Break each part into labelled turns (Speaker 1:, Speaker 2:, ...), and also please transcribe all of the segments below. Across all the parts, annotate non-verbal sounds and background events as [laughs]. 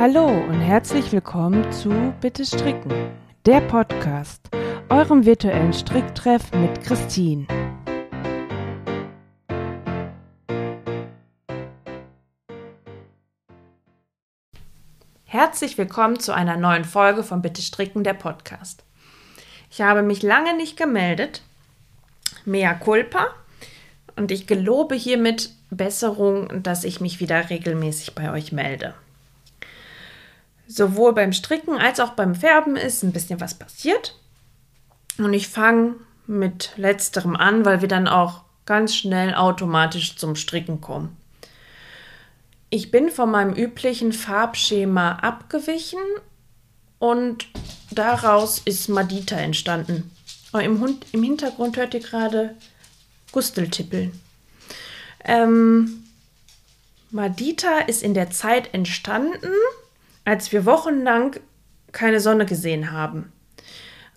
Speaker 1: Hallo und herzlich willkommen zu Bitte Stricken, der Podcast, eurem virtuellen Stricktreff mit Christine. Herzlich willkommen zu einer neuen Folge von Bitte Stricken, der Podcast. Ich habe mich lange nicht gemeldet. Mea culpa. Und ich gelobe hiermit Besserung, dass ich mich wieder regelmäßig bei euch melde. Sowohl beim Stricken als auch beim Färben ist ein bisschen was passiert. Und ich fange mit letzterem an, weil wir dann auch ganz schnell automatisch zum Stricken kommen. Ich bin von meinem üblichen Farbschema abgewichen und daraus ist Madita entstanden. Im, Hund, im Hintergrund hört ihr gerade Gusteltippeln. Ähm, Madita ist in der Zeit entstanden, als wir wochenlang keine Sonne gesehen haben.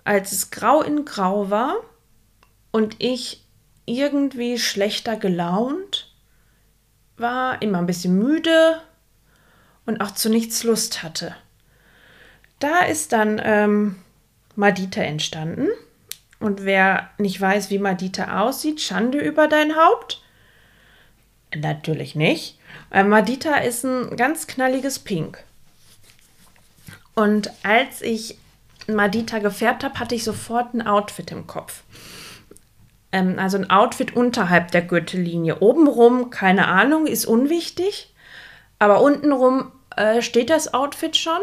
Speaker 1: Als es grau in grau war und ich irgendwie schlechter gelaunt war, immer ein bisschen müde und auch zu nichts Lust hatte. Da ist dann ähm, Madita entstanden. Und wer nicht weiß, wie Madita aussieht, Schande über dein Haupt. Natürlich nicht. Äh, Madita ist ein ganz knalliges Pink. Und als ich Madita gefärbt habe, hatte ich sofort ein Outfit im Kopf. Ähm, also ein Outfit unterhalb der Gürtellinie. Obenrum, keine Ahnung, ist unwichtig. Aber untenrum äh, steht das Outfit schon.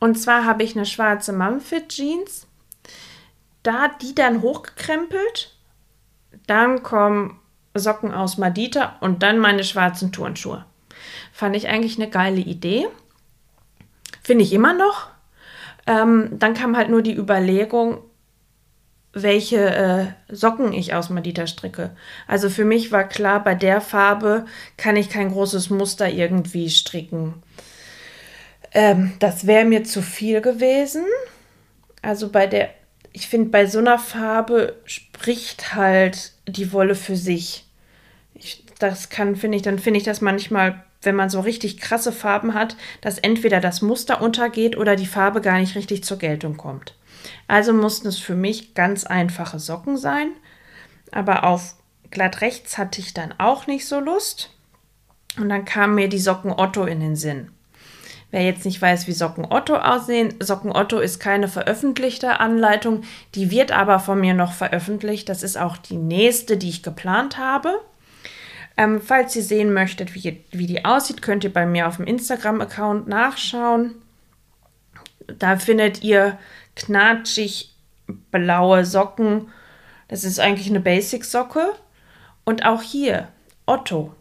Speaker 1: Und zwar habe ich eine schwarze Mumfit Jeans. Da die dann hochgekrempelt. Dann kommen Socken aus Madita und dann meine schwarzen Turnschuhe. Fand ich eigentlich eine geile Idee. Finde ich immer noch. Ähm, dann kam halt nur die Überlegung, welche äh, Socken ich aus Madita stricke. Also für mich war klar, bei der Farbe kann ich kein großes Muster irgendwie stricken. Ähm, das wäre mir zu viel gewesen. Also bei der, ich finde, bei so einer Farbe spricht halt die Wolle für sich. Ich, das kann, finde ich, dann finde ich das manchmal, wenn man so richtig krasse Farben hat, dass entweder das Muster untergeht oder die Farbe gar nicht richtig zur Geltung kommt. Also mussten es für mich ganz einfache Socken sein. Aber auf glatt rechts hatte ich dann auch nicht so Lust. Und dann kamen mir die Socken Otto in den Sinn. Wer jetzt nicht weiß, wie Socken Otto aussehen, Socken Otto ist keine veröffentlichte Anleitung, die wird aber von mir noch veröffentlicht. Das ist auch die nächste, die ich geplant habe. Ähm, falls ihr sehen möchtet, wie, wie die aussieht, könnt ihr bei mir auf dem Instagram-Account nachschauen. Da findet ihr knatschig blaue Socken. Das ist eigentlich eine Basic-Socke. Und auch hier, Otto.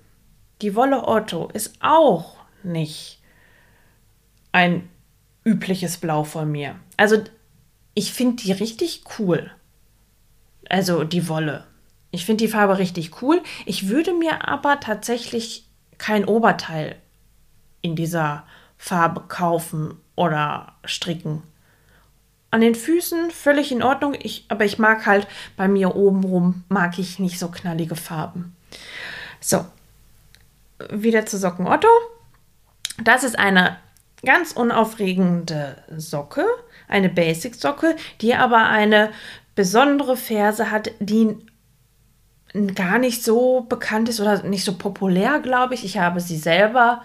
Speaker 1: Die Wolle Otto ist auch nicht ein übliches Blau von mir. Also ich finde die richtig cool. Also die Wolle. Ich finde die Farbe richtig cool. Ich würde mir aber tatsächlich kein Oberteil in dieser Farbe kaufen oder stricken. An den Füßen völlig in Ordnung, ich, aber ich mag halt bei mir obenrum, mag ich nicht so knallige Farben. So, wieder zu Socken Otto. Das ist eine ganz unaufregende Socke, eine Basic-Socke, die aber eine besondere Ferse hat, die gar nicht so bekannt ist oder nicht so populär, glaube ich. Ich habe sie selber,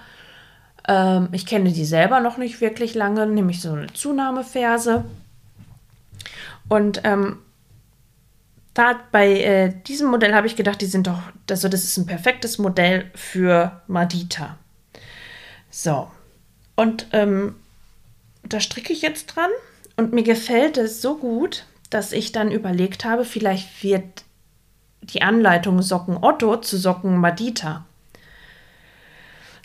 Speaker 1: ähm, ich kenne die selber noch nicht wirklich lange, nämlich so eine Zunahmeferse. Und ähm, da bei äh, diesem Modell habe ich gedacht, die sind doch, also das ist ein perfektes Modell für Madita. So, und ähm, da stricke ich jetzt dran und mir gefällt es so gut, dass ich dann überlegt habe, vielleicht wird die Anleitung Socken Otto zu Socken Madita.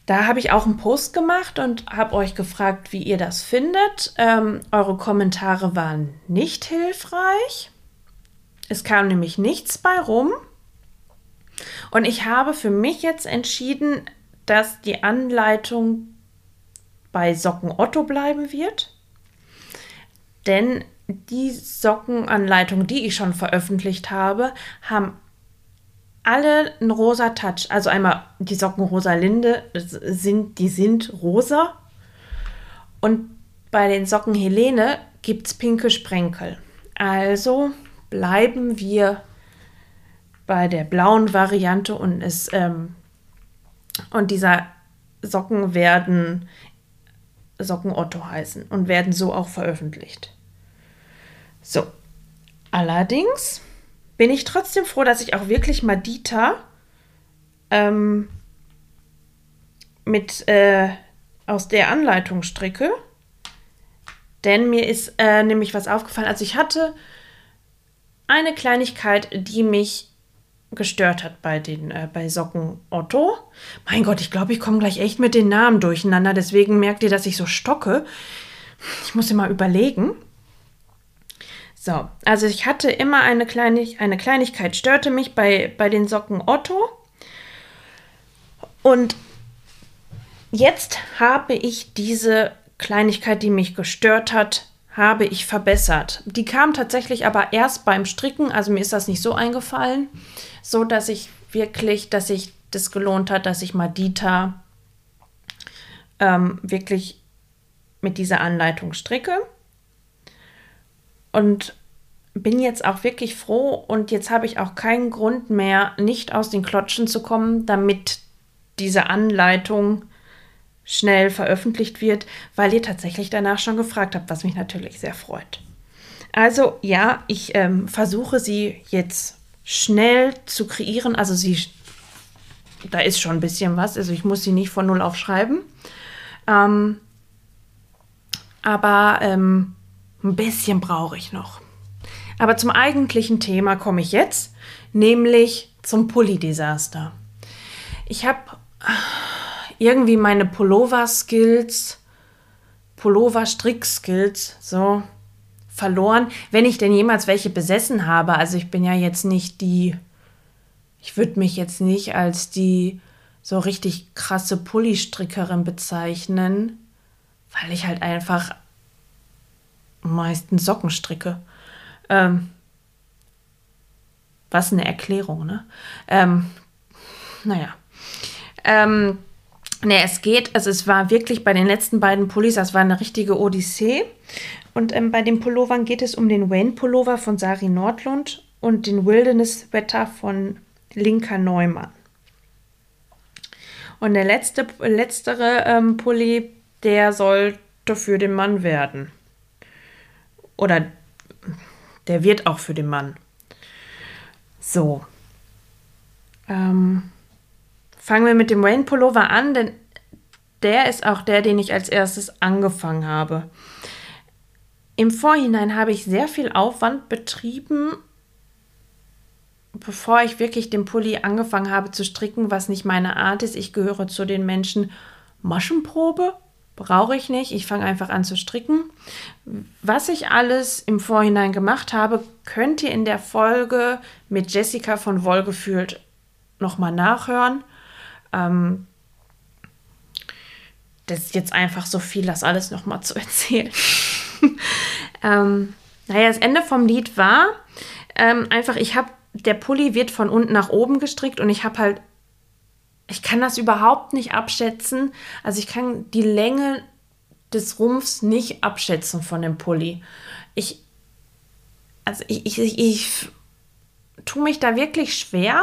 Speaker 1: Da habe ich auch einen Post gemacht und habe euch gefragt, wie ihr das findet. Ähm, eure Kommentare waren nicht hilfreich. Es kam nämlich nichts bei rum. Und ich habe für mich jetzt entschieden, dass die Anleitung bei Socken Otto bleiben wird. Denn die Sockenanleitung, die ich schon veröffentlicht habe, haben alle einen rosa Touch. Also einmal die Socken rosa Linde, sind, die sind rosa. Und bei den Socken Helene gibt es pinke Sprenkel. Also bleiben wir bei der blauen Variante und es ähm, und dieser Socken werden Socken Otto heißen und werden so auch veröffentlicht. So, allerdings bin ich trotzdem froh, dass ich auch wirklich Madita ähm, mit äh, aus der Anleitung stricke. Denn mir ist äh, nämlich was aufgefallen. Also ich hatte eine Kleinigkeit, die mich gestört hat bei den äh, bei Socken Otto. Mein Gott, ich glaube, ich komme gleich echt mit den Namen durcheinander. Deswegen merkt ihr, dass ich so stocke. Ich muss immer überlegen. So, also ich hatte immer eine, Kleinig eine Kleinigkeit, störte mich bei, bei den Socken Otto. Und jetzt habe ich diese Kleinigkeit, die mich gestört hat, habe ich verbessert. Die kam tatsächlich aber erst beim Stricken, also mir ist das nicht so eingefallen, so dass ich wirklich, dass sich das gelohnt hat, dass ich Madita ähm, wirklich mit dieser Anleitung stricke. Und bin jetzt auch wirklich froh und jetzt habe ich auch keinen Grund mehr, nicht aus den Klotschen zu kommen, damit diese Anleitung schnell veröffentlicht wird, weil ihr tatsächlich danach schon gefragt habt, was mich natürlich sehr freut. Also ja, ich ähm, versuche sie jetzt schnell zu kreieren. Also sie, da ist schon ein bisschen was. Also ich muss sie nicht von null auf schreiben. Ähm, aber ähm, ein bisschen brauche ich noch. Aber zum eigentlichen Thema komme ich jetzt, nämlich zum Pulli-Desaster. Ich habe irgendwie meine Pullover-Skills, Pullover-Strick-Skills so verloren, wenn ich denn jemals welche besessen habe. Also ich bin ja jetzt nicht die, ich würde mich jetzt nicht als die so richtig krasse Pulli-Strickerin bezeichnen, weil ich halt einfach meistens Socken stricke. Ähm, was eine Erklärung, ne? Ähm, naja. Ähm, Ne, es geht, also es war wirklich bei den letzten beiden Pullis, das war eine richtige Odyssee. Und ähm, bei den Pullovern geht es um den Wayne Pullover von Sari Nordlund und den Wilderness Wetter von Linka Neumann. Und der letzte, letztere ähm, Pulli, der sollte für den Mann werden. Oder der wird auch für den Mann. So. Ähm, Fangen wir mit dem Wayne Pullover an, denn der ist auch der, den ich als erstes angefangen habe. Im Vorhinein habe ich sehr viel Aufwand betrieben, bevor ich wirklich den Pulli angefangen habe zu stricken, was nicht meine Art ist. Ich gehöre zu den Menschen Maschenprobe. Brauche ich nicht. Ich fange einfach an zu stricken. Was ich alles im Vorhinein gemacht habe, könnt ihr in der Folge mit Jessica von Wohlgefühlt nochmal nachhören. Ähm, das ist jetzt einfach so viel, das alles nochmal zu [laughs] erzählen. ähm, naja, das Ende vom Lied war ähm, einfach, ich habe, der Pulli wird von unten nach oben gestrickt und ich habe halt, ich kann das überhaupt nicht abschätzen. Also ich kann die Länge des Rumpfs nicht abschätzen von dem Pulli. Ich, also ich, ich, ich, ich tue mich da wirklich schwer,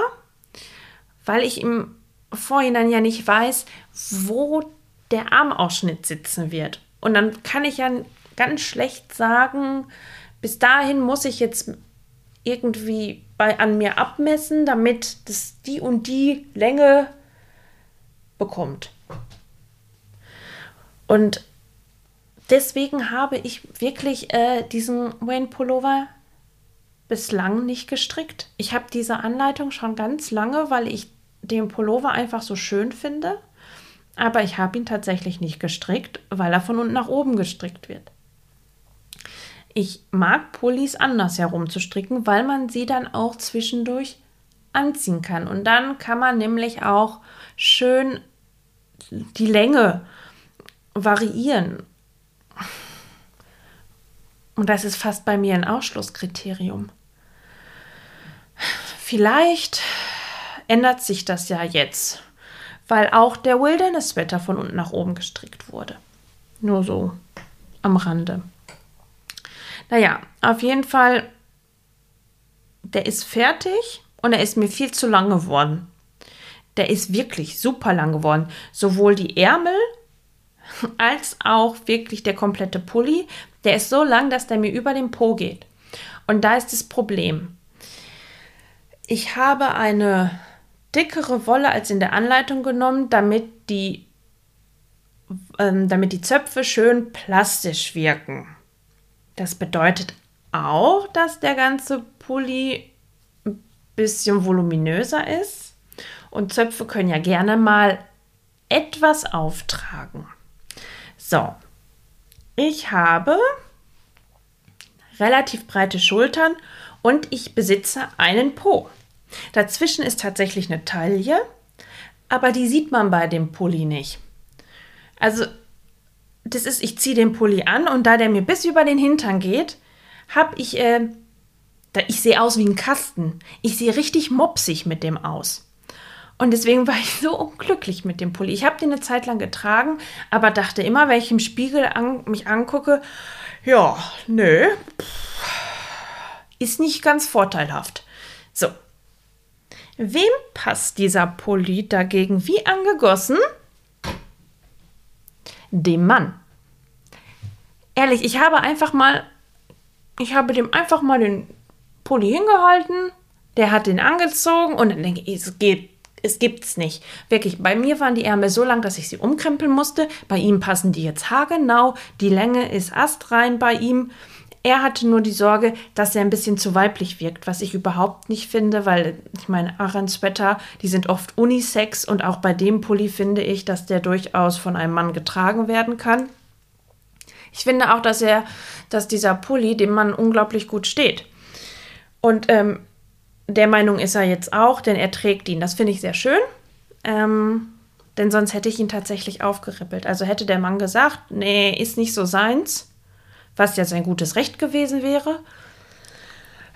Speaker 1: weil ich im Vorhinein ja nicht weiß, wo der Armausschnitt sitzen wird. Und dann kann ich ja ganz schlecht sagen, bis dahin muss ich jetzt irgendwie bei, an mir abmessen, damit das die und die Länge bekommt. Und deswegen habe ich wirklich äh, diesen Wayne Pullover bislang nicht gestrickt. Ich habe diese Anleitung schon ganz lange, weil ich den Pullover einfach so schön finde, aber ich habe ihn tatsächlich nicht gestrickt, weil er von unten nach oben gestrickt wird. Ich mag Pullis anders herum zu stricken, weil man sie dann auch zwischendurch anziehen kann. Und dann kann man nämlich auch schön die Länge variieren. Und das ist fast bei mir ein Ausschlusskriterium. Vielleicht ändert sich das ja jetzt, weil auch der Wilderness-Sweater von unten nach oben gestrickt wurde. Nur so am Rande. Naja, auf jeden Fall, der ist fertig und er ist mir viel zu lang geworden. Der ist wirklich super lang geworden. Sowohl die Ärmel als auch wirklich der komplette Pulli. Der ist so lang, dass der mir über den Po geht. Und da ist das Problem. Ich habe eine dickere Wolle als in der Anleitung genommen, damit die, ähm, damit die Zöpfe schön plastisch wirken. Das bedeutet auch, dass der ganze Pulli ein bisschen voluminöser ist. Und Zöpfe können ja gerne mal etwas auftragen. So, ich habe relativ breite Schultern und ich besitze einen Po. Dazwischen ist tatsächlich eine Taille, aber die sieht man bei dem Pulli nicht. Also, das ist, ich ziehe den Pulli an und da der mir bis über den Hintern geht, habe ich, äh, da, ich sehe aus wie ein Kasten. Ich sehe richtig mopsig mit dem aus. Und deswegen war ich so unglücklich mit dem Pulli. Ich habe den eine Zeit lang getragen, aber dachte immer, wenn ich im Spiegel an, mich angucke, ja, nö, ist nicht ganz vorteilhaft. So, Wem passt dieser Pulli dagegen wie angegossen? Dem Mann. Ehrlich, ich habe einfach mal, ich habe dem einfach mal den Pulli hingehalten, der hat den angezogen und dann denke ich, es geht, es gibt's nicht. Wirklich, bei mir waren die Ärmel so lang, dass ich sie umkrempeln musste. Bei ihm passen die jetzt haargenau. Die Länge ist astrein bei ihm. Er hatte nur die Sorge, dass er ein bisschen zu weiblich wirkt, was ich überhaupt nicht finde, weil ich meine, Aran-Sweater, die sind oft unisex und auch bei dem Pulli finde ich, dass der durchaus von einem Mann getragen werden kann. Ich finde auch, dass er, dass dieser Pulli dem Mann unglaublich gut steht. Und ähm, der Meinung ist er jetzt auch, denn er trägt ihn. Das finde ich sehr schön. Ähm, denn sonst hätte ich ihn tatsächlich aufgerippelt. Also hätte der Mann gesagt, nee, ist nicht so seins, was ja sein gutes Recht gewesen wäre.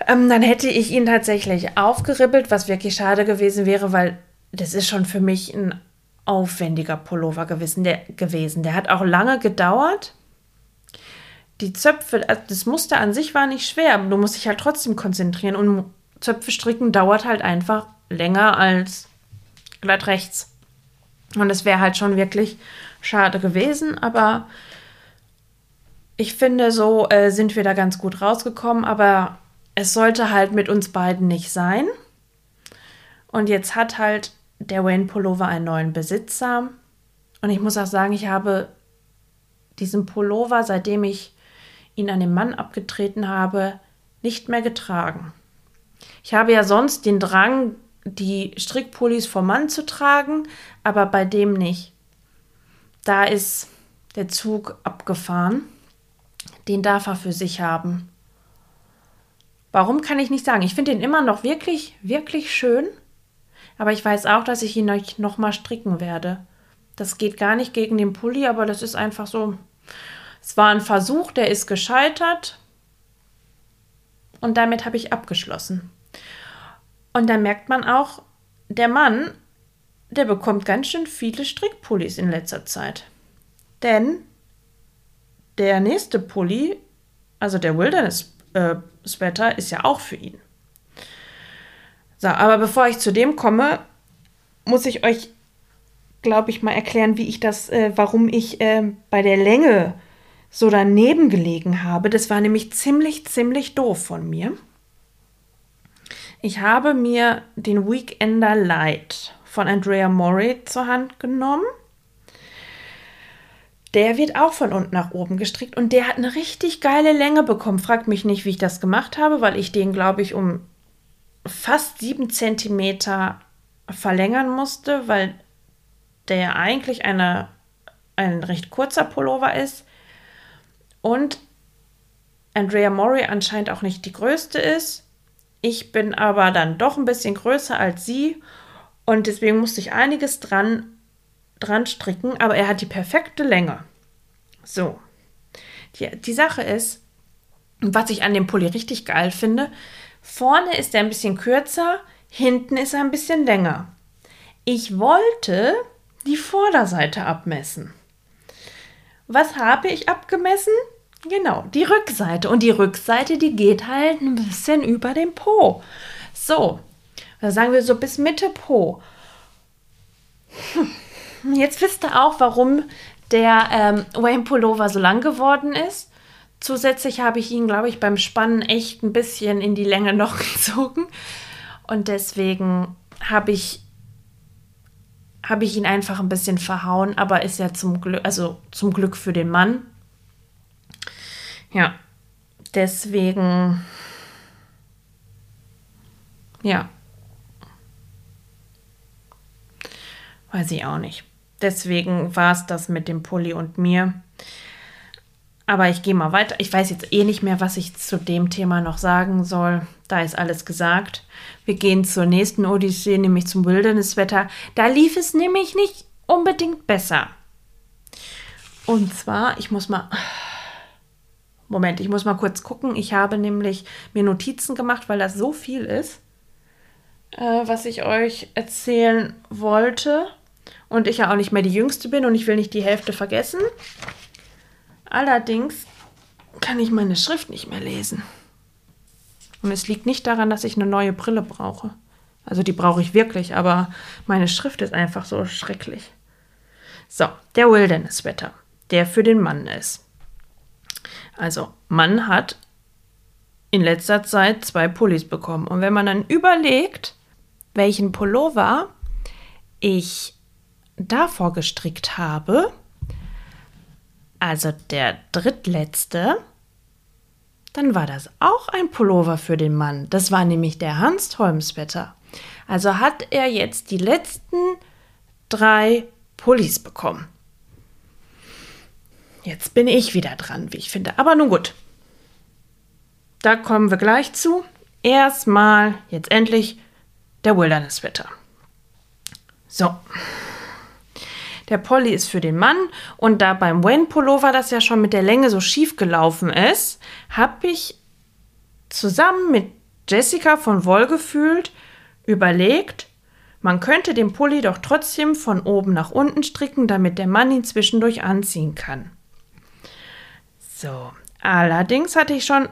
Speaker 1: Ähm, dann hätte ich ihn tatsächlich aufgeribbelt, was wirklich schade gewesen wäre, weil das ist schon für mich ein aufwendiger Pullover gewesen. Der, gewesen. der hat auch lange gedauert. Die Zöpfe, also das Muster an sich war nicht schwer, du musst dich halt trotzdem konzentrieren und Zöpfe stricken dauert halt einfach länger als glatt rechts. Und es wäre halt schon wirklich schade gewesen, aber ich finde, so äh, sind wir da ganz gut rausgekommen, aber es sollte halt mit uns beiden nicht sein. Und jetzt hat halt der Wayne Pullover einen neuen Besitzer. Und ich muss auch sagen, ich habe diesen Pullover, seitdem ich ihn an den Mann abgetreten habe, nicht mehr getragen. Ich habe ja sonst den Drang, die Strickpullis vom Mann zu tragen, aber bei dem nicht. Da ist der Zug abgefahren den darf er für sich haben. Warum kann ich nicht sagen? Ich finde ihn immer noch wirklich, wirklich schön. Aber ich weiß auch, dass ich ihn euch noch mal stricken werde. Das geht gar nicht gegen den Pulli, aber das ist einfach so. Es war ein Versuch, der ist gescheitert. Und damit habe ich abgeschlossen. Und da merkt man auch, der Mann, der bekommt ganz schön viele Strickpullis in letzter Zeit. Denn der nächste Pulli, also der Wilderness äh, ist ja auch für ihn. So, aber bevor ich zu dem komme, muss ich euch, glaube ich, mal erklären, wie ich das, äh, warum ich äh, bei der Länge so daneben gelegen habe. Das war nämlich ziemlich, ziemlich doof von mir. Ich habe mir den Weekender Light von Andrea Murray zur Hand genommen der wird auch von unten nach oben gestrickt und der hat eine richtig geile Länge bekommen. Fragt mich nicht, wie ich das gemacht habe, weil ich den, glaube ich, um fast sieben Zentimeter verlängern musste, weil der eigentlich eine, ein recht kurzer Pullover ist und Andrea Mori anscheinend auch nicht die größte ist. Ich bin aber dann doch ein bisschen größer als sie und deswegen musste ich einiges dran dran stricken, aber er hat die perfekte Länge. So. Die, die Sache ist, was ich an dem Pulli richtig geil finde, vorne ist er ein bisschen kürzer, hinten ist er ein bisschen länger. Ich wollte die Vorderseite abmessen. was habe ich abgemessen? Genau, die Rückseite. Und die Rückseite, die geht halt ein bisschen über den Po. So, sagen wir so bis Mitte Po. Hm. Jetzt wisst ihr auch, warum der ähm, Wayne Pullover so lang geworden ist. Zusätzlich habe ich ihn, glaube ich, beim Spannen echt ein bisschen in die Länge [laughs] noch gezogen. Und deswegen habe ich, habe ich ihn einfach ein bisschen verhauen, aber ist ja zum Glück, also zum Glück für den Mann. Ja, deswegen, ja, weiß ich auch nicht. Deswegen war es das mit dem Pulli und mir. Aber ich gehe mal weiter. Ich weiß jetzt eh nicht mehr, was ich zu dem Thema noch sagen soll. Da ist alles gesagt. Wir gehen zur nächsten Odyssee, nämlich zum Wildernesswetter. Da lief es nämlich nicht unbedingt besser. Und zwar, ich muss mal. Moment, ich muss mal kurz gucken. Ich habe nämlich mir Notizen gemacht, weil das so viel ist, äh, was ich euch erzählen wollte. Und ich ja auch nicht mehr die Jüngste bin und ich will nicht die Hälfte vergessen. Allerdings kann ich meine Schrift nicht mehr lesen. Und es liegt nicht daran, dass ich eine neue Brille brauche. Also die brauche ich wirklich, aber meine Schrift ist einfach so schrecklich. So, der Wilderness-Wetter, der für den Mann ist. Also, Mann hat in letzter Zeit zwei Pullis bekommen. Und wenn man dann überlegt, welchen Pullover ich davor gestrickt habe, also der drittletzte, dann war das auch ein Pullover für den Mann. Das war nämlich der Hans-Holmswetter. Also hat er jetzt die letzten drei Pullis bekommen. Jetzt bin ich wieder dran, wie ich finde. Aber nun gut. Da kommen wir gleich zu. Erstmal, jetzt endlich, der Wilderness-Wetter. So. Der Polly ist für den Mann und da beim Wayne Pullover das ja schon mit der Länge so schief gelaufen ist, habe ich zusammen mit Jessica von Wohlgefühlt überlegt, man könnte den Pulli doch trotzdem von oben nach unten stricken, damit der Mann ihn zwischendurch anziehen kann. So, allerdings hatte ich schon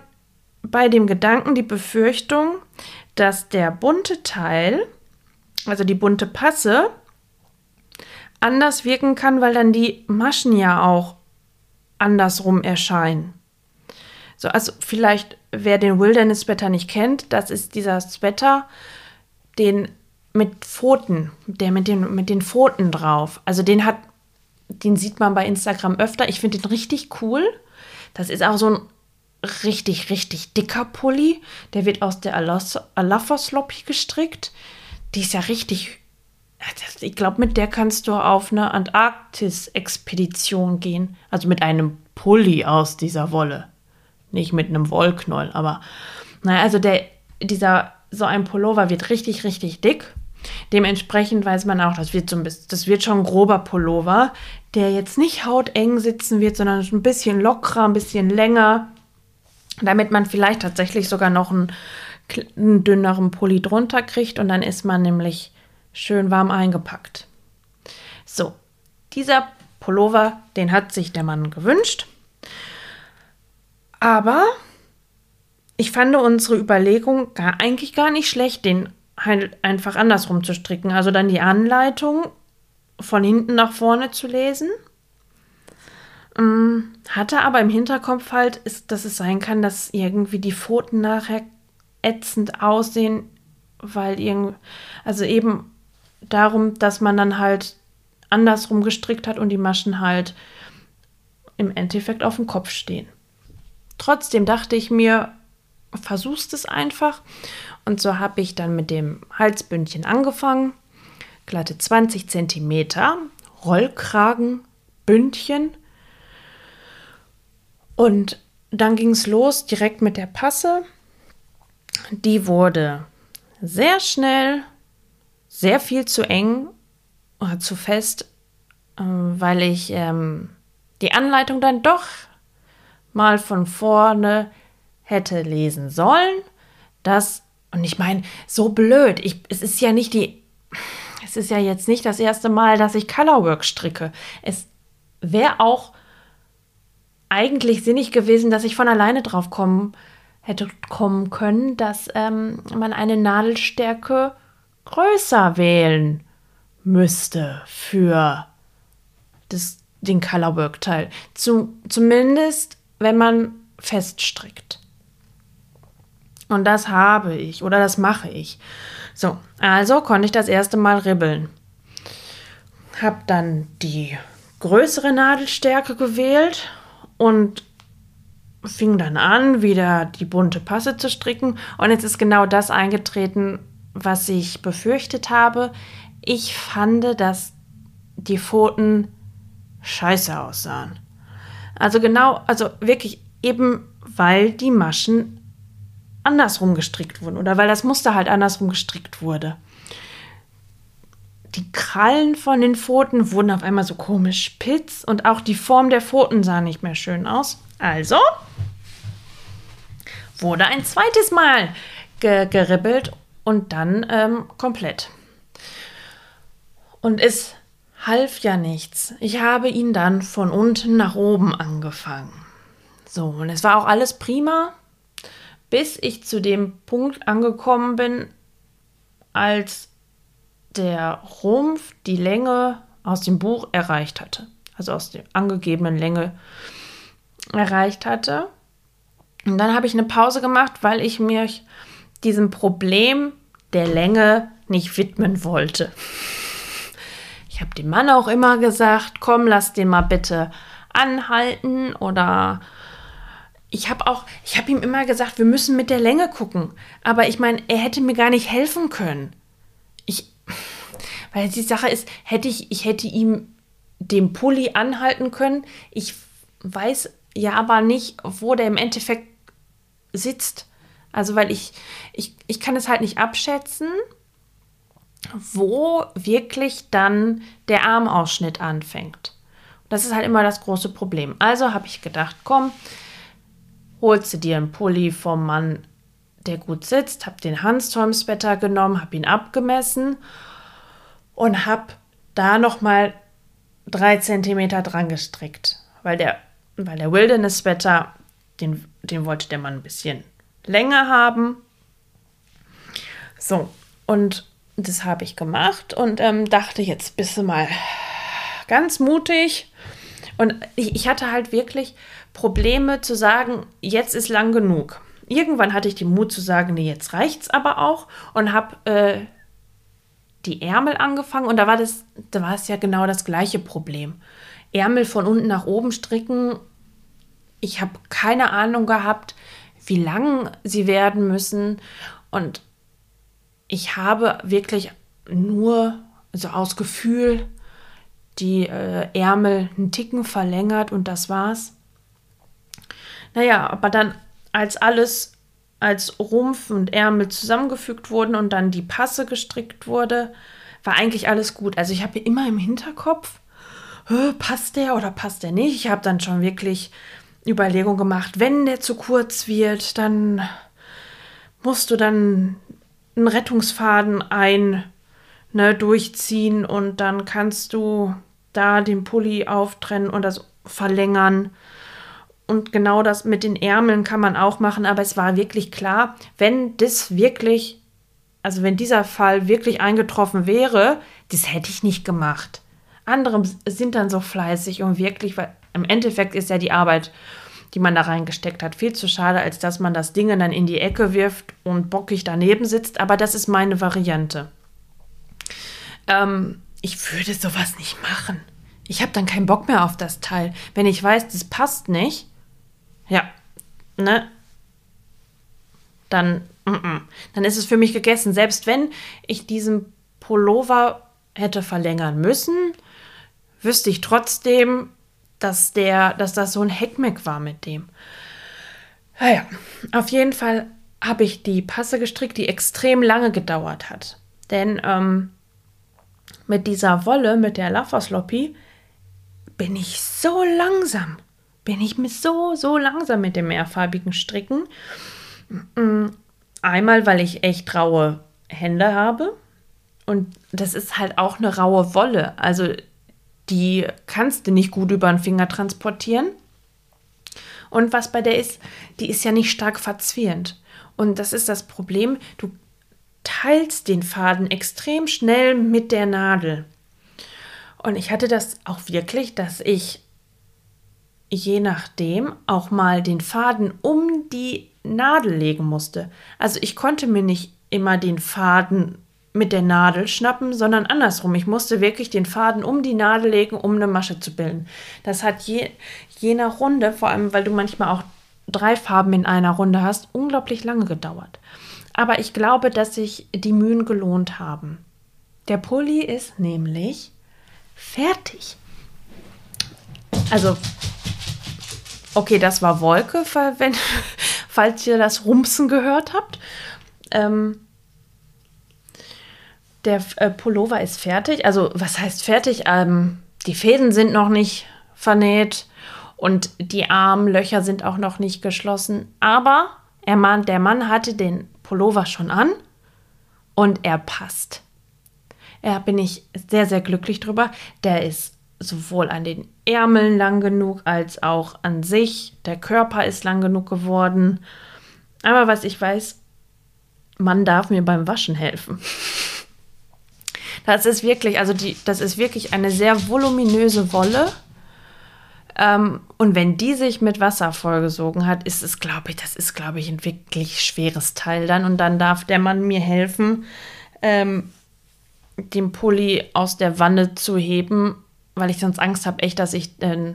Speaker 1: bei dem Gedanken die Befürchtung, dass der bunte Teil, also die bunte Passe, anders wirken kann, weil dann die Maschen ja auch andersrum erscheinen. So, also vielleicht, wer den Wilderness Sweater nicht kennt, das ist dieser Sweater, den mit Pfoten, der mit den, mit den Pfoten drauf. Also den hat, den sieht man bei Instagram öfter. Ich finde den richtig cool. Das ist auch so ein richtig, richtig dicker Pulli. Der wird aus der Alafosloppy gestrickt. Die ist ja richtig ich glaube, mit der kannst du auf eine Antarktis-Expedition gehen. Also mit einem Pulli aus dieser Wolle. Nicht mit einem Wollknoll, aber naja, also der, dieser, so ein Pullover wird richtig, richtig dick. Dementsprechend weiß man auch, das wird so ein bisschen, das wird schon ein grober Pullover, der jetzt nicht hauteng sitzen wird, sondern ein bisschen lockerer, ein bisschen länger, damit man vielleicht tatsächlich sogar noch einen, einen dünneren Pulli drunter kriegt und dann ist man nämlich schön warm eingepackt. So, dieser Pullover, den hat sich der Mann gewünscht. Aber ich fand unsere Überlegung gar, eigentlich gar nicht schlecht, den halt einfach andersrum zu stricken. Also dann die Anleitung von hinten nach vorne zu lesen. Ähm, hatte aber im Hinterkopf halt, ist, dass es sein kann, dass irgendwie die Pfoten nachher ätzend aussehen, weil irgendwie, also eben darum, dass man dann halt andersrum gestrickt hat und die Maschen halt im Endeffekt auf dem Kopf stehen. Trotzdem dachte ich mir, versuchst es einfach. Und so habe ich dann mit dem Halsbündchen angefangen. Glatte 20 cm Rollkragenbündchen. Und dann ging es los direkt mit der Passe. Die wurde sehr schnell sehr viel zu eng oder zu fest, äh, weil ich ähm, die Anleitung dann doch mal von vorne hätte lesen sollen. Das, und ich meine, so blöd. Ich, es ist ja nicht die, es ist ja jetzt nicht das erste Mal, dass ich Colorwork stricke. Es wäre auch eigentlich sinnig gewesen, dass ich von alleine drauf kommen hätte kommen können, dass ähm, man eine Nadelstärke größer wählen müsste für das, den Colorwork-Teil. Zu, zumindest, wenn man feststrickt. Und das habe ich oder das mache ich. So, also konnte ich das erste Mal ribbeln. Hab dann die größere Nadelstärke gewählt und fing dann an, wieder die bunte Passe zu stricken. Und jetzt ist genau das eingetreten, was ich befürchtet habe. Ich fand, dass die Pfoten scheiße aussahen. Also genau, also wirklich eben, weil die Maschen andersrum gestrickt wurden oder weil das Muster halt andersrum gestrickt wurde. Die Krallen von den Pfoten wurden auf einmal so komisch spitz und auch die Form der Pfoten sah nicht mehr schön aus. Also wurde ein zweites Mal ge geribbelt und dann ähm, komplett. Und es half ja nichts. Ich habe ihn dann von unten nach oben angefangen. So, und es war auch alles prima, bis ich zu dem Punkt angekommen bin, als der Rumpf die Länge aus dem Buch erreicht hatte. Also aus der angegebenen Länge erreicht hatte. Und dann habe ich eine Pause gemacht, weil ich mir diesem Problem der Länge nicht widmen wollte. Ich habe dem Mann auch immer gesagt, komm, lass den mal bitte anhalten oder ich habe auch, ich habe ihm immer gesagt, wir müssen mit der Länge gucken. Aber ich meine, er hätte mir gar nicht helfen können. Ich, weil die Sache ist, hätte ich, ich hätte ihm den Pulli anhalten können. Ich weiß ja aber nicht, wo der im Endeffekt sitzt. Also, weil ich, ich, ich kann es halt nicht abschätzen, wo wirklich dann der Armausschnitt anfängt. Das ist halt immer das große Problem. Also habe ich gedacht, komm, holst du dir einen Pulli vom Mann, der gut sitzt, habe den Hanstormswetter genommen, habe ihn abgemessen und habe da nochmal drei Zentimeter dran gestrickt, weil der, weil der Wilderness-Wetter, den, den wollte der Mann ein bisschen länger haben. So, und das habe ich gemacht und ähm, dachte, jetzt bist du mal ganz mutig. Und ich, ich hatte halt wirklich Probleme zu sagen, jetzt ist lang genug. Irgendwann hatte ich den Mut zu sagen, nee, jetzt reicht's aber auch und habe äh, die Ärmel angefangen und da war das, da war es ja genau das gleiche Problem. Ärmel von unten nach oben stricken. Ich habe keine Ahnung gehabt, wie lang sie werden müssen und ich habe wirklich nur, also aus Gefühl, die äh, Ärmel einen Ticken verlängert und das war's. Naja, aber dann, als alles als Rumpf und Ärmel zusammengefügt wurden und dann die Passe gestrickt wurde, war eigentlich alles gut. Also ich habe immer im Hinterkopf, passt der oder passt der nicht. Ich habe dann schon wirklich Überlegungen gemacht, wenn der zu kurz wird, dann musst du dann einen Rettungsfaden ein ne, durchziehen und dann kannst du da den Pulli auftrennen und das verlängern. Und genau das mit den Ärmeln kann man auch machen, aber es war wirklich klar, wenn das wirklich, also wenn dieser Fall wirklich eingetroffen wäre, das hätte ich nicht gemacht. Andere sind dann so fleißig und wirklich, weil im Endeffekt ist ja die Arbeit, die man da reingesteckt hat, viel zu schade, als dass man das Ding dann in die Ecke wirft und bockig daneben sitzt. Aber das ist meine Variante. Ähm, ich würde sowas nicht machen. Ich habe dann keinen Bock mehr auf das Teil. Wenn ich weiß, das passt nicht, ja, ne? Dann, mm -mm. dann ist es für mich gegessen. Selbst wenn ich diesen Pullover hätte verlängern müssen, wüsste ich trotzdem, dass der, dass das so ein Heckmeck war mit dem. Naja, auf jeden Fall habe ich die Passe gestrickt, die extrem lange gedauert hat. Denn ähm, mit dieser Wolle, mit der Lava Sloppy, bin ich so langsam bin ich mir so, so langsam mit dem mehrfarbigen Stricken. Mm, einmal, weil ich echt raue Hände habe. Und das ist halt auch eine raue Wolle. Also die kannst du nicht gut über den Finger transportieren. Und was bei der ist, die ist ja nicht stark verzwirnt. Und das ist das Problem, du teilst den Faden extrem schnell mit der Nadel. Und ich hatte das auch wirklich, dass ich je nachdem auch mal den Faden um die Nadel legen musste. Also ich konnte mir nicht immer den Faden mit der Nadel schnappen, sondern andersrum. Ich musste wirklich den Faden um die Nadel legen, um eine Masche zu bilden. Das hat je, je nach Runde, vor allem weil du manchmal auch drei Farben in einer Runde hast, unglaublich lange gedauert. Aber ich glaube, dass sich die Mühen gelohnt haben. Der Pulli ist nämlich fertig. Also, okay, das war Wolke, wenn, [laughs] falls ihr das Rumsen gehört habt. Ähm, der äh, Pullover ist fertig. Also, was heißt fertig? Ähm, die Fäden sind noch nicht vernäht und die Armlöcher sind auch noch nicht geschlossen. Aber er, der Mann hatte den Pullover schon an und er passt. Da bin ich sehr, sehr glücklich drüber. Der ist sowohl an den Ärmeln lang genug als auch an sich. Der Körper ist lang genug geworden. Aber was ich weiß, man darf mir beim Waschen helfen. Das ist wirklich, also die, das ist wirklich eine sehr voluminöse Wolle. Ähm, und wenn die sich mit Wasser vollgesogen hat, ist es, glaube ich, das ist, glaube ich, ein wirklich schweres Teil dann. Und dann darf der Mann mir helfen, ähm, den Pulli aus der Wanne zu heben, weil ich sonst Angst habe, echt, dass ich, äh,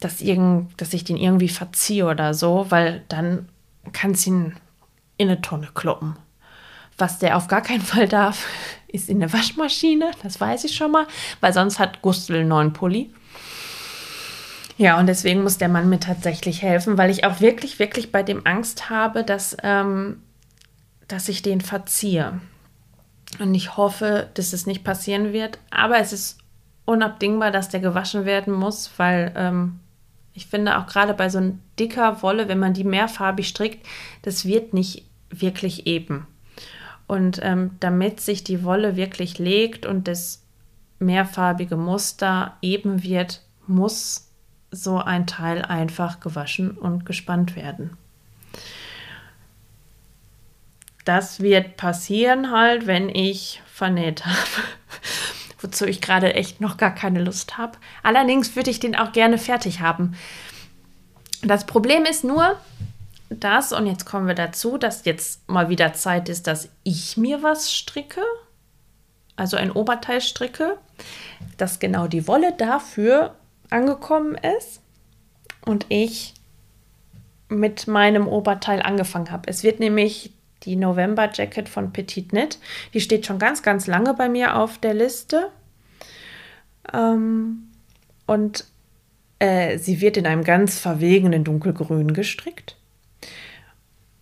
Speaker 1: dass, irgend, dass ich den irgendwie verziehe oder so, weil dann kann es ihn in eine Tonne kloppen. Was der auf gar keinen Fall darf, [laughs] ist in eine Waschmaschine, das weiß ich schon mal, weil sonst hat Gustl einen neuen Pulli. Ja, und deswegen muss der Mann mir tatsächlich helfen, weil ich auch wirklich, wirklich bei dem Angst habe, dass, ähm, dass ich den verziehe. Und ich hoffe, dass es nicht passieren wird. Aber es ist unabdingbar, dass der gewaschen werden muss, weil ähm, ich finde auch gerade bei so dicker Wolle, wenn man die mehrfarbig strickt, das wird nicht wirklich eben. Und ähm, damit sich die Wolle wirklich legt und das mehrfarbige Muster eben wird, muss so ein Teil einfach gewaschen und gespannt werden das wird passieren halt, wenn ich vernäht [laughs] habe. Wozu ich gerade echt noch gar keine Lust habe. Allerdings würde ich den auch gerne fertig haben. Das Problem ist nur, dass, und jetzt kommen wir dazu, dass jetzt mal wieder Zeit ist, dass ich mir was stricke. Also ein Oberteil stricke. Dass genau die Wolle dafür angekommen ist. Und ich mit meinem Oberteil angefangen habe. Es wird nämlich die November Jacket von Petit Knit. Die steht schon ganz, ganz lange bei mir auf der Liste. Ähm, und äh, sie wird in einem ganz verwegenen dunkelgrün gestrickt.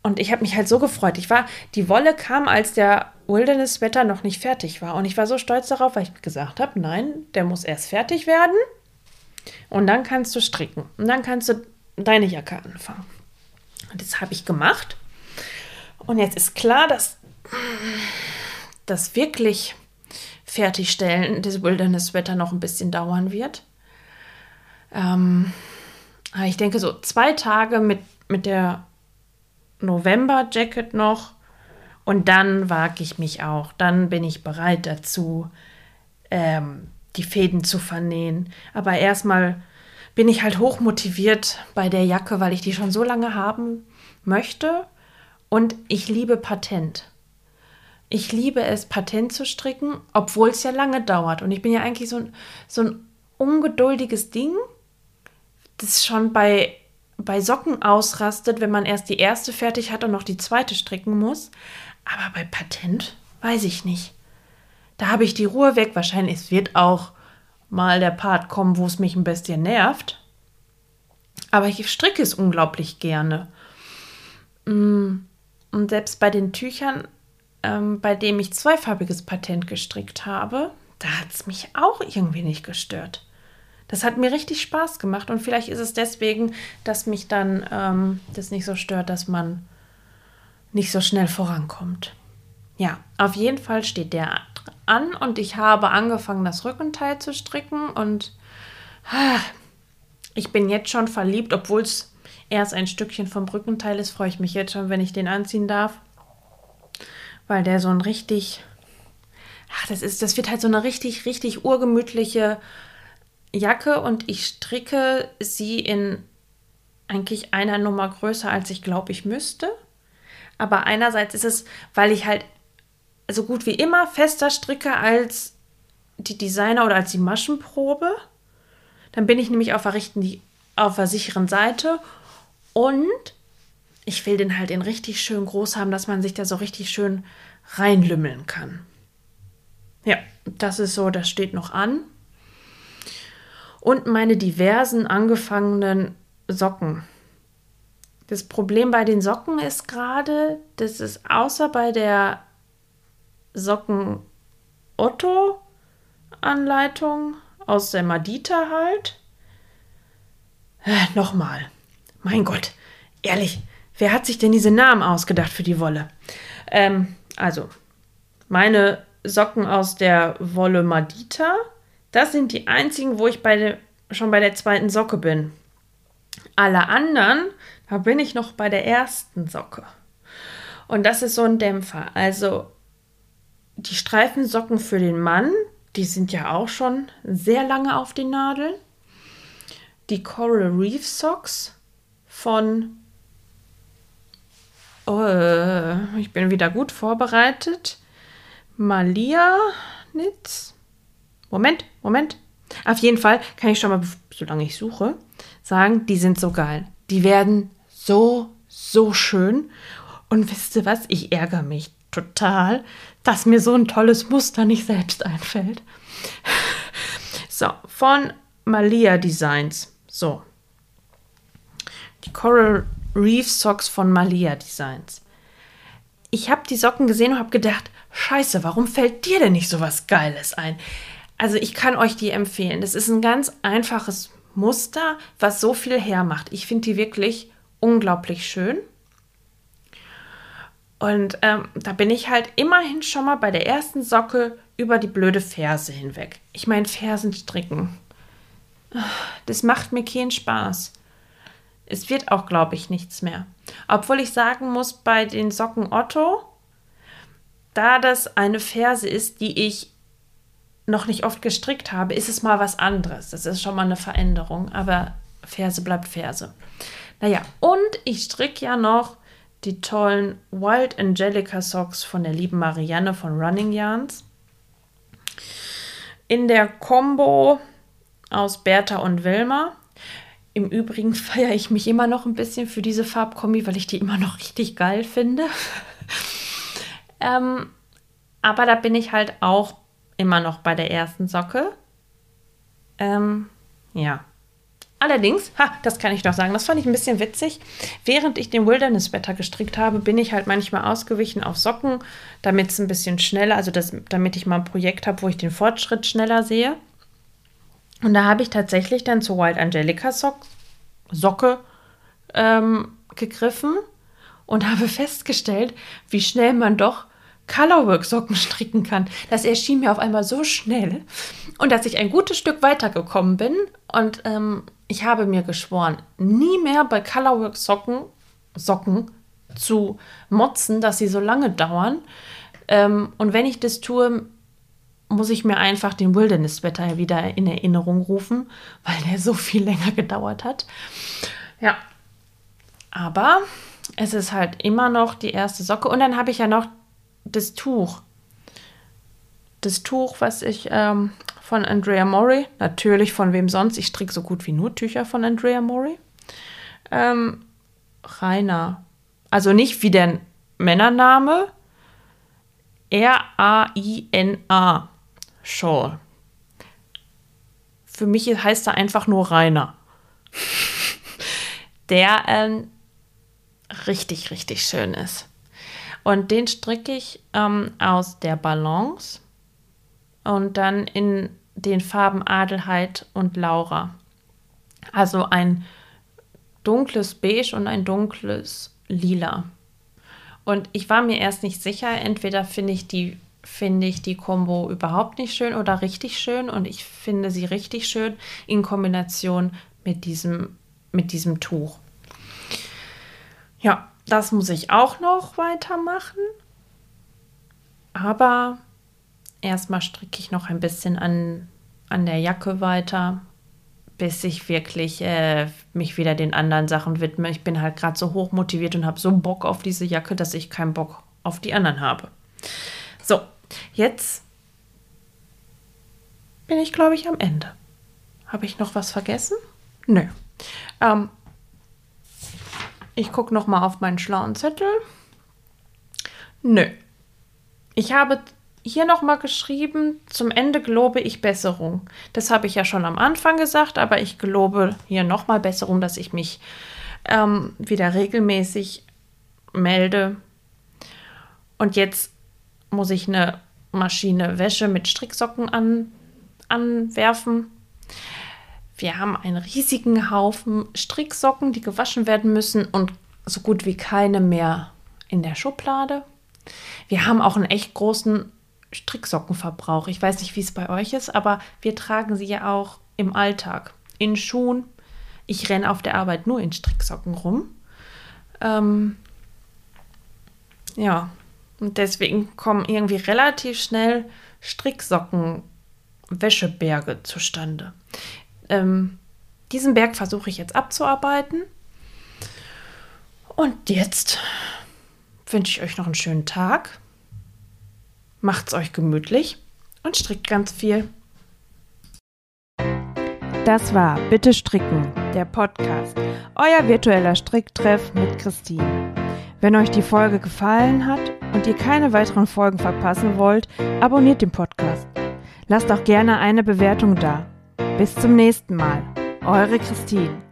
Speaker 1: Und ich habe mich halt so gefreut. Ich war, die Wolle kam, als der Wilderness-Wetter noch nicht fertig war. Und ich war so stolz darauf, weil ich gesagt habe, nein, der muss erst fertig werden. Und dann kannst du stricken. Und dann kannst du deine Jacke anfangen. Und das habe ich gemacht. Und jetzt ist klar, dass das wirklich Fertigstellen des Wilderness-Wetter noch ein bisschen dauern wird. Ähm, ich denke so zwei Tage mit, mit der November-Jacket noch und dann wage ich mich auch. Dann bin ich bereit dazu, ähm, die Fäden zu vernähen. Aber erstmal bin ich halt hoch motiviert bei der Jacke, weil ich die schon so lange haben möchte und ich liebe Patent. Ich liebe es, Patent zu stricken, obwohl es ja lange dauert. Und ich bin ja eigentlich so ein, so ein ungeduldiges Ding, das schon bei, bei Socken ausrastet, wenn man erst die erste fertig hat und noch die zweite stricken muss. Aber bei Patent weiß ich nicht. Da habe ich die Ruhe weg. Wahrscheinlich wird auch mal der Part kommen, wo es mich ein bisschen nervt. Aber ich stricke es unglaublich gerne. Mm. Und selbst bei den Tüchern, ähm, bei denen ich zweifarbiges Patent gestrickt habe, da hat es mich auch irgendwie nicht gestört. Das hat mir richtig Spaß gemacht und vielleicht ist es deswegen, dass mich dann ähm, das nicht so stört, dass man nicht so schnell vorankommt. Ja, auf jeden Fall steht der an und ich habe angefangen, das Rückenteil zu stricken und ah, Ich bin jetzt schon verliebt, obwohl es erst ein Stückchen vom Brückenteil ist, freue ich mich jetzt schon, wenn ich den anziehen darf. Weil der so ein richtig, ach, das ist, das wird halt so eine richtig, richtig urgemütliche Jacke und ich stricke sie in eigentlich einer Nummer größer, als ich glaube, ich müsste. Aber einerseits ist es, weil ich halt so gut wie immer fester stricke als die Designer oder als die Maschenprobe. Dann bin ich nämlich auf der, richten, auf der sicheren Seite. Und ich will den halt in richtig schön groß haben, dass man sich da so richtig schön reinlümmeln kann. Ja, das ist so, das steht noch an. Und meine diversen angefangenen Socken. Das Problem bei den Socken ist gerade, dass es außer bei der Socken Otto Anleitung aus der Madita halt. Äh, Nochmal. Mein Gott, ehrlich, wer hat sich denn diese Namen ausgedacht für die Wolle? Ähm, also, meine Socken aus der Wolle Madita, das sind die einzigen, wo ich bei der, schon bei der zweiten Socke bin. Alle anderen, da bin ich noch bei der ersten Socke. Und das ist so ein Dämpfer. Also die Streifensocken für den Mann, die sind ja auch schon sehr lange auf den Nadeln. Die Coral Reef Socks von. Oh, ich bin wieder gut vorbereitet. Malia Nitz. Moment, Moment. Auf jeden Fall kann ich schon mal, solange ich suche, sagen, die sind so geil. Die werden so, so schön. Und wisst ihr was? Ich ärgere mich total, dass mir so ein tolles Muster nicht selbst einfällt. [laughs] So, von Malia Designs. So. Coral Reef Socks von Malia Designs. Ich habe die Socken gesehen und habe gedacht, scheiße, warum fällt dir denn nicht so was Geiles ein? Also ich kann euch die empfehlen. Das ist ein ganz einfaches Muster, was so viel hermacht. Ich finde die wirklich unglaublich schön. Und ähm, da bin ich halt immerhin schon mal bei der ersten Socke über die blöde Ferse hinweg. Ich meine, Fersen stricken. Das macht mir keinen Spaß. Es wird auch, glaube ich, nichts mehr. Obwohl ich sagen muss, bei den Socken Otto, da das eine Ferse ist, die ich noch nicht oft gestrickt habe, ist es mal was anderes. Das ist schon mal eine Veränderung, aber Ferse bleibt Ferse. Naja, und ich stricke ja noch die tollen Wild Angelica Socks von der lieben Marianne von Running Yarns. In der Combo aus Bertha und Wilma. Im Übrigen feiere ich mich immer noch ein bisschen für diese Farbkombi, weil ich die immer noch richtig geil finde. [laughs] ähm, aber da bin ich halt auch immer noch bei der ersten Socke. Ähm, ja. Allerdings, ha, das kann ich doch sagen, das fand ich ein bisschen witzig. Während ich den Wilderness-Wetter gestrickt habe, bin ich halt manchmal ausgewichen auf Socken, damit es ein bisschen schneller, also das, damit ich mal ein Projekt habe, wo ich den Fortschritt schneller sehe. Und da habe ich tatsächlich dann zur Wild Angelica Sock, Socke ähm, gegriffen und habe festgestellt, wie schnell man doch Colorwork-Socken [laughs] stricken kann. Das erschien mir auf einmal so schnell und dass ich ein gutes Stück weitergekommen bin. Und ähm, ich habe mir geschworen, nie mehr bei Colorwork-Socken Socken zu motzen, dass sie so lange dauern. Ähm, und wenn ich das tue, muss ich mir einfach den Wilderness-Wetter wieder in Erinnerung rufen, weil der so viel länger gedauert hat. Ja, aber es ist halt immer noch die erste Socke. Und dann habe ich ja noch das Tuch. Das Tuch, was ich ähm, von Andrea Mori, natürlich von wem sonst, ich stricke so gut wie nur Tücher von Andrea Mori. Ähm, Rainer. Also nicht wie der Männername. R-A-I-N-A. Shawl. Für mich heißt er einfach nur Rainer. [laughs] der ähm, richtig, richtig schön ist. Und den stricke ich ähm, aus der Balance und dann in den Farben Adelheid und Laura. Also ein dunkles Beige und ein dunkles Lila. Und ich war mir erst nicht sicher, entweder finde ich die finde ich die Kombo überhaupt nicht schön oder richtig schön und ich finde sie richtig schön in Kombination mit diesem, mit diesem Tuch. Ja, das muss ich auch noch weitermachen. Aber erstmal stricke ich noch ein bisschen an, an der Jacke weiter, bis ich wirklich äh, mich wieder den anderen Sachen widme. Ich bin halt gerade so hoch motiviert und habe so Bock auf diese Jacke, dass ich keinen Bock auf die anderen habe. So, jetzt bin ich, glaube ich, am Ende. Habe ich noch was vergessen? Nö. Ähm, ich gucke noch mal auf meinen schlauen Zettel. Nö. Ich habe hier nochmal geschrieben, zum Ende gelobe ich Besserung. Das habe ich ja schon am Anfang gesagt, aber ich gelobe hier nochmal Besserung, dass ich mich ähm, wieder regelmäßig melde. Und jetzt muss ich eine Maschine Wäsche mit Stricksocken an, anwerfen. Wir haben einen riesigen Haufen Stricksocken, die gewaschen werden müssen und so gut wie keine mehr in der Schublade. Wir haben auch einen echt großen Stricksockenverbrauch. Ich weiß nicht, wie es bei euch ist, aber wir tragen sie ja auch im Alltag. In Schuhen. Ich renne auf der Arbeit nur in Stricksocken rum. Ähm, ja, und deswegen kommen irgendwie relativ schnell Stricksocken Wäscheberge zustande. Ähm, diesen Berg versuche ich jetzt abzuarbeiten. Und jetzt wünsche ich euch noch einen schönen Tag. Macht's euch gemütlich und strickt ganz viel.
Speaker 2: Das war Bitte Stricken, der Podcast, euer virtueller Stricktreff mit Christine. Wenn euch die Folge gefallen hat und ihr keine weiteren Folgen verpassen wollt, abonniert den Podcast. Lasst auch gerne eine Bewertung da. Bis zum nächsten Mal. Eure Christine.